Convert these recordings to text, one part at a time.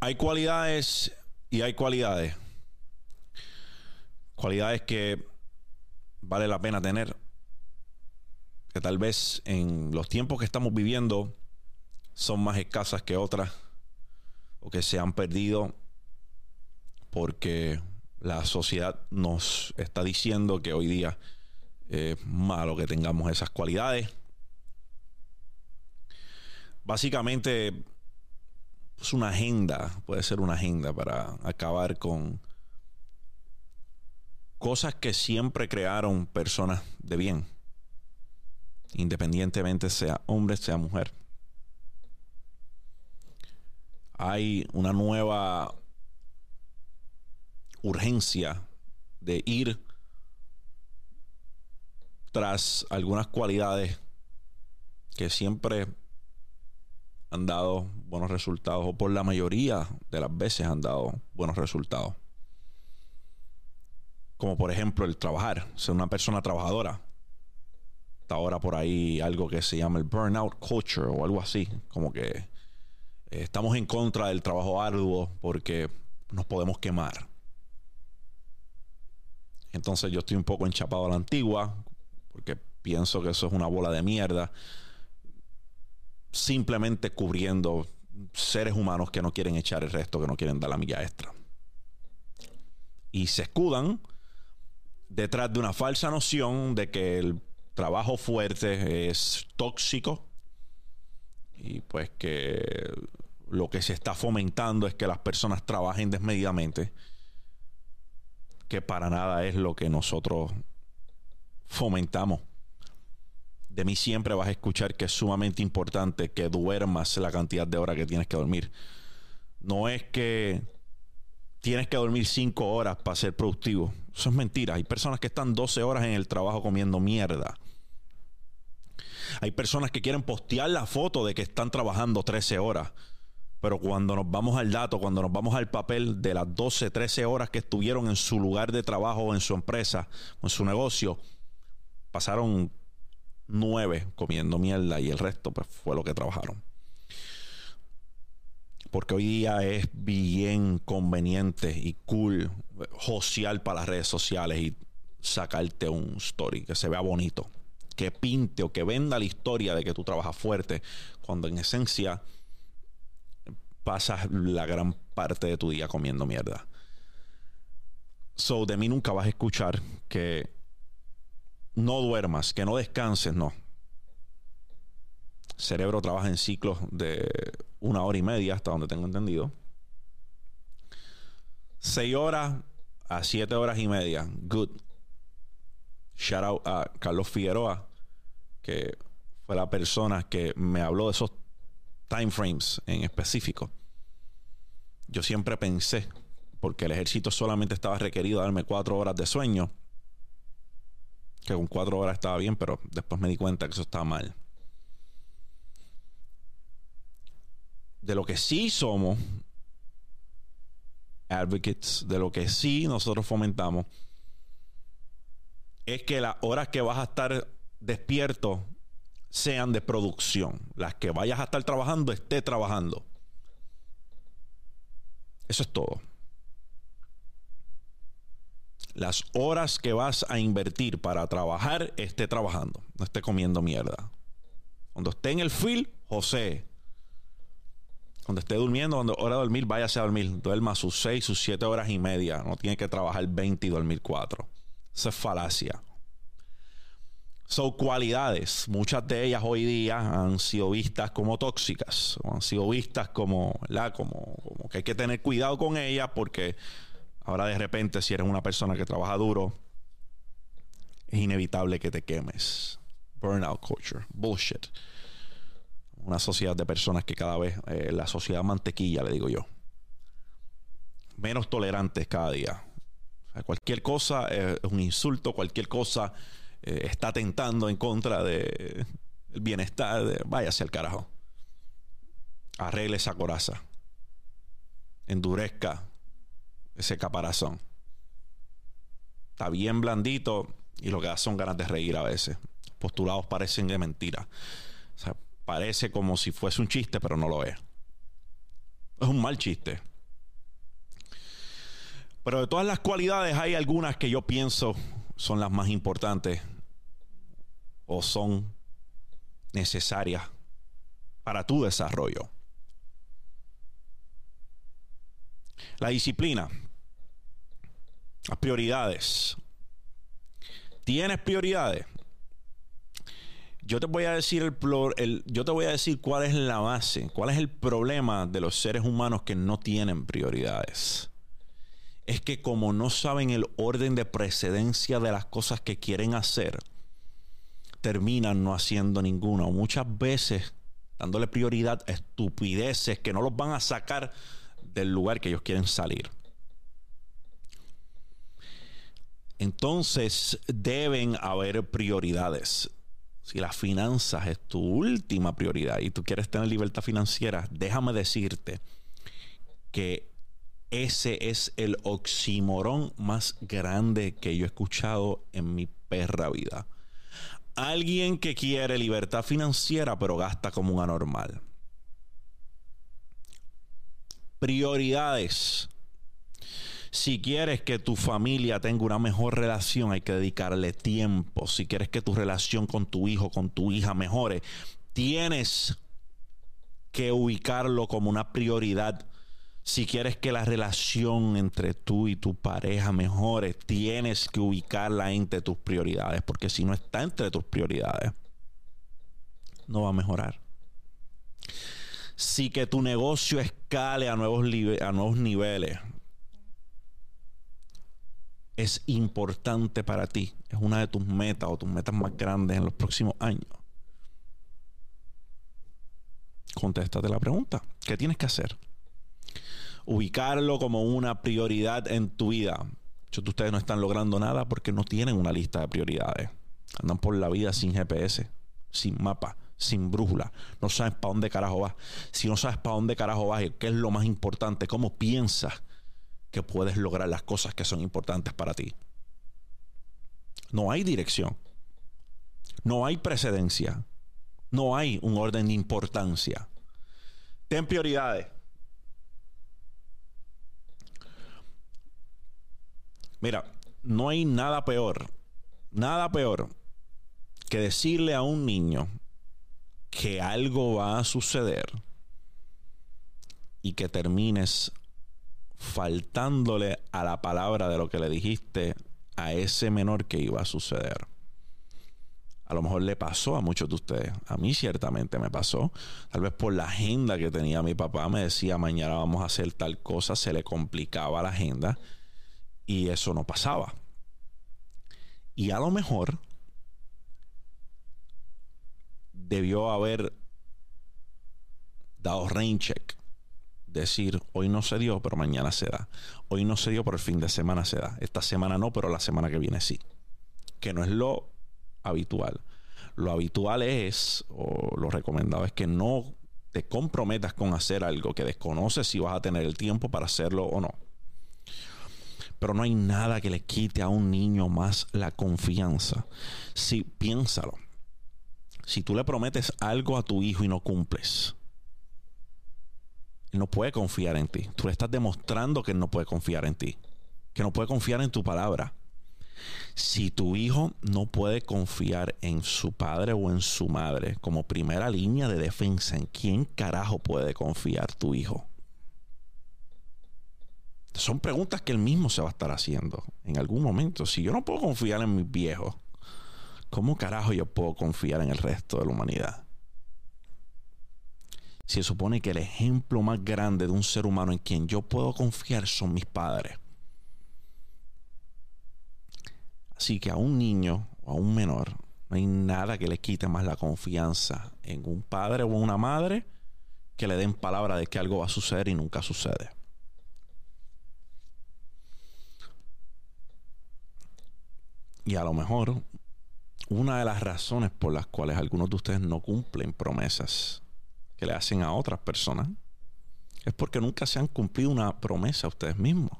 Hay cualidades y hay cualidades. Cualidades que vale la pena tener. Que tal vez en los tiempos que estamos viviendo son más escasas que otras. O que se han perdido porque la sociedad nos está diciendo que hoy día es malo que tengamos esas cualidades. Básicamente es una agenda, puede ser una agenda para acabar con cosas que siempre crearon personas de bien, independientemente sea hombre, sea mujer. Hay una nueva urgencia de ir tras algunas cualidades que siempre han dado buenos resultados o por la mayoría de las veces han dado buenos resultados. Como por ejemplo el trabajar, ser una persona trabajadora. Está ahora por ahí algo que se llama el burnout culture o algo así, como que eh, estamos en contra del trabajo arduo porque nos podemos quemar. Entonces yo estoy un poco enchapado a la antigua porque pienso que eso es una bola de mierda simplemente cubriendo seres humanos que no quieren echar el resto, que no quieren dar la milla extra. Y se escudan detrás de una falsa noción de que el trabajo fuerte es tóxico y pues que lo que se está fomentando es que las personas trabajen desmedidamente, que para nada es lo que nosotros fomentamos de mí siempre vas a escuchar que es sumamente importante que duermas la cantidad de horas que tienes que dormir. No es que tienes que dormir 5 horas para ser productivo. Eso es mentira. Hay personas que están 12 horas en el trabajo comiendo mierda. Hay personas que quieren postear la foto de que están trabajando 13 horas. Pero cuando nos vamos al dato, cuando nos vamos al papel de las 12, 13 horas que estuvieron en su lugar de trabajo en su empresa en su negocio, pasaron nueve comiendo mierda y el resto pues fue lo que trabajaron. Porque hoy día es bien conveniente y cool social para las redes sociales y sacarte un story que se vea bonito, que pinte o que venda la historia de que tú trabajas fuerte, cuando en esencia pasas la gran parte de tu día comiendo mierda. So, de mí nunca vas a escuchar que no duermas, que no descanses, no. Cerebro trabaja en ciclos de una hora y media, hasta donde tengo entendido. Seis horas a siete horas y media. Good. Shout out a Carlos Figueroa, que fue la persona que me habló de esos time frames en específico. Yo siempre pensé, porque el ejército solamente estaba requerido darme cuatro horas de sueño que con cuatro horas estaba bien, pero después me di cuenta que eso estaba mal. De lo que sí somos advocates, de lo que sí nosotros fomentamos, es que las horas que vas a estar despierto sean de producción. Las que vayas a estar trabajando, esté trabajando. Eso es todo las horas que vas a invertir para trabajar, esté trabajando, no esté comiendo mierda. Cuando esté en el field, José. Cuando esté durmiendo, cuando hora de dormir, váyase a dormir. Duerma sus 6, sus 7 horas y media. No tiene que trabajar 20 y dormir 4. Esa es falacia. Son cualidades. Muchas de ellas hoy día han sido vistas como tóxicas. O han sido vistas como, como, como que hay que tener cuidado con ellas porque Ahora de repente, si eres una persona que trabaja duro, es inevitable que te quemes. Burnout culture. Bullshit. Una sociedad de personas que cada vez, eh, la sociedad mantequilla, le digo yo. Menos tolerantes cada día. cualquier cosa es un insulto, cualquier cosa eh, está tentando en contra del de bienestar. Váyase al carajo. Arregle esa coraza. Endurezca ese caparazón. Está bien blandito y lo que da son ganas de reír a veces. Postulados parecen de mentira. O sea, parece como si fuese un chiste, pero no lo es. Es un mal chiste. Pero de todas las cualidades hay algunas que yo pienso son las más importantes o son necesarias para tu desarrollo. La disciplina, las prioridades. ¿Tienes prioridades? Yo te voy a decir el, yo te voy a decir cuál es la base, cuál es el problema de los seres humanos que no tienen prioridades. Es que como no saben el orden de precedencia de las cosas que quieren hacer, terminan no haciendo ninguna. O muchas veces dándole prioridad a estupideces que no los van a sacar del lugar que ellos quieren salir. Entonces deben haber prioridades. Si las finanzas es tu última prioridad y tú quieres tener libertad financiera, déjame decirte que ese es el oximorón más grande que yo he escuchado en mi perra vida. Alguien que quiere libertad financiera pero gasta como un anormal. Prioridades. Si quieres que tu familia tenga una mejor relación, hay que dedicarle tiempo. Si quieres que tu relación con tu hijo, con tu hija mejore, tienes que ubicarlo como una prioridad. Si quieres que la relación entre tú y tu pareja mejore, tienes que ubicarla entre tus prioridades, porque si no está entre tus prioridades, no va a mejorar. Si que tu negocio escale a nuevos, a nuevos niveles, es importante para ti, es una de tus metas o tus metas más grandes en los próximos años, contéstate la pregunta. ¿Qué tienes que hacer? Ubicarlo como una prioridad en tu vida. Muchos de ustedes no están logrando nada porque no tienen una lista de prioridades. Andan por la vida sin GPS, sin mapa, sin brújula. No sabes para dónde carajo vas. Si no sabes para dónde carajo vas, ¿qué es lo más importante? ¿Cómo piensas que puedes lograr las cosas que son importantes para ti. No hay dirección. No hay precedencia. No hay un orden de importancia. Ten prioridades. Mira, no hay nada peor, nada peor que decirle a un niño que algo va a suceder y que termines faltándole a la palabra de lo que le dijiste a ese menor que iba a suceder. A lo mejor le pasó a muchos de ustedes. A mí ciertamente me pasó. Tal vez por la agenda que tenía mi papá me decía mañana vamos a hacer tal cosa, se le complicaba la agenda y eso no pasaba. Y a lo mejor debió haber dado rain check decir, hoy no se dio, pero mañana se da. Hoy no se dio, pero el fin de semana se da. Esta semana no, pero la semana que viene sí. Que no es lo habitual. Lo habitual es, o lo recomendado es que no te comprometas con hacer algo que desconoces si vas a tener el tiempo para hacerlo o no. Pero no hay nada que le quite a un niño más la confianza. Si piénsalo. Si tú le prometes algo a tu hijo y no cumples, él no puede confiar en ti. Tú le estás demostrando que él no puede confiar en ti. Que no puede confiar en tu palabra. Si tu hijo no puede confiar en su padre o en su madre como primera línea de defensa, ¿en quién carajo puede confiar tu hijo? Son preguntas que él mismo se va a estar haciendo en algún momento. Si yo no puedo confiar en mis viejos, ¿cómo carajo yo puedo confiar en el resto de la humanidad? Se supone que el ejemplo más grande de un ser humano en quien yo puedo confiar son mis padres. Así que a un niño o a un menor no hay nada que le quite más la confianza en un padre o una madre que le den palabra de que algo va a suceder y nunca sucede. Y a lo mejor una de las razones por las cuales algunos de ustedes no cumplen promesas que le hacen a otras personas es porque nunca se han cumplido una promesa a ustedes mismos.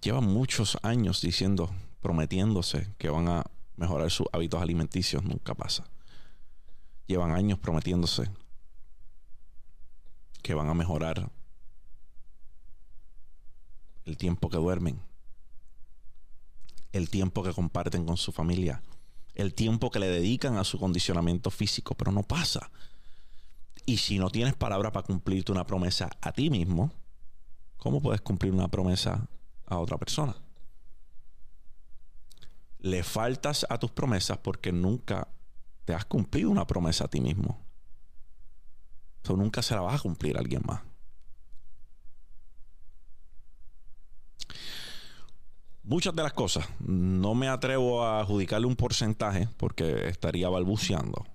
Llevan muchos años diciendo, prometiéndose que van a mejorar sus hábitos alimenticios, nunca pasa. Llevan años prometiéndose que van a mejorar el tiempo que duermen, el tiempo que comparten con su familia, el tiempo que le dedican a su condicionamiento físico, pero no pasa. Y si no tienes palabra para cumplirte una promesa a ti mismo, ¿cómo puedes cumplir una promesa a otra persona? Le faltas a tus promesas porque nunca te has cumplido una promesa a ti mismo. Tú nunca se la vas a cumplir a alguien más. Muchas de las cosas no me atrevo a adjudicarle un porcentaje porque estaría balbuceando.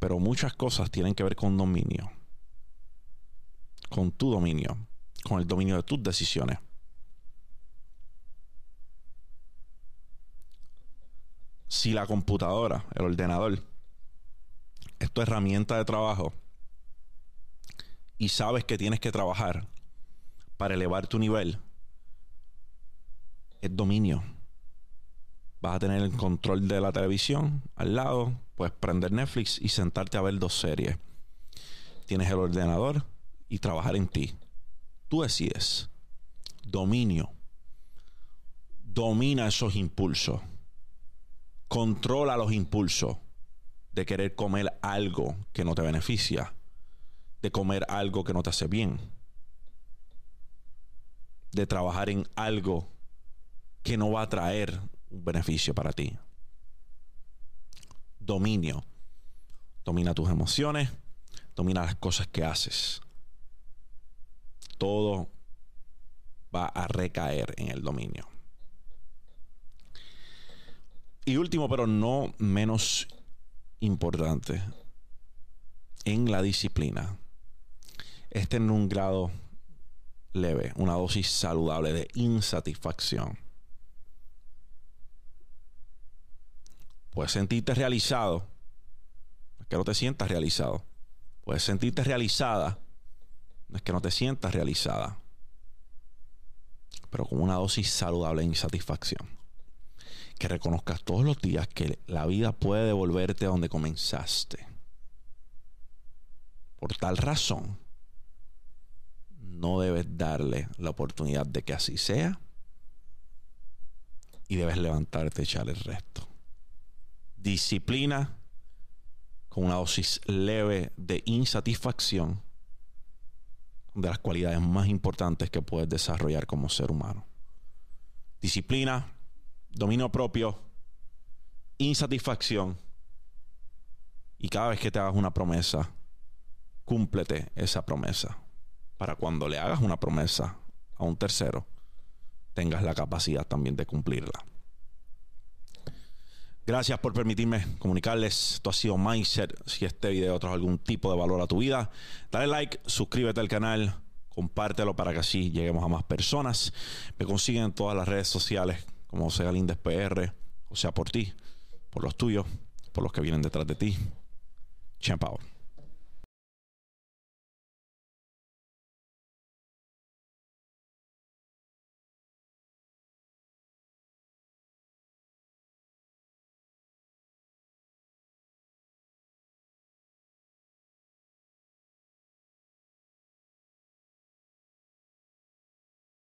Pero muchas cosas tienen que ver con dominio. Con tu dominio. Con el dominio de tus decisiones. Si la computadora, el ordenador, es tu herramienta de trabajo y sabes que tienes que trabajar para elevar tu nivel, es dominio. Vas a tener el control de la televisión al lado, puedes prender Netflix y sentarte a ver dos series. Tienes el ordenador y trabajar en ti. Tú decides. Dominio. Domina esos impulsos. Controla los impulsos de querer comer algo que no te beneficia, de comer algo que no te hace bien, de trabajar en algo que no va a traer un beneficio para ti. Dominio. Domina tus emociones, domina las cosas que haces. Todo va a recaer en el dominio. Y último, pero no menos importante, en la disciplina es tener un grado leve, una dosis saludable de insatisfacción. Puedes sentirte realizado, no es que no te sientas realizado. Puedes sentirte realizada, no es que no te sientas realizada, pero con una dosis saludable de insatisfacción. Que reconozcas todos los días que la vida puede devolverte a donde comenzaste. Por tal razón, no debes darle la oportunidad de que así sea y debes levantarte y echar el resto disciplina con una dosis leve de insatisfacción de las cualidades más importantes que puedes desarrollar como ser humano. Disciplina, dominio propio, insatisfacción. Y cada vez que te hagas una promesa, cúmplete esa promesa. Para cuando le hagas una promesa a un tercero, tengas la capacidad también de cumplirla. Gracias por permitirme comunicarles. Esto ha sido Mindset. Si este video trajo algún tipo de valor a tu vida, dale like, suscríbete al canal, compártelo para que así lleguemos a más personas. Me consiguen en todas las redes sociales como sea Lindes PR, o sea por ti, por los tuyos, por los que vienen detrás de ti. Champ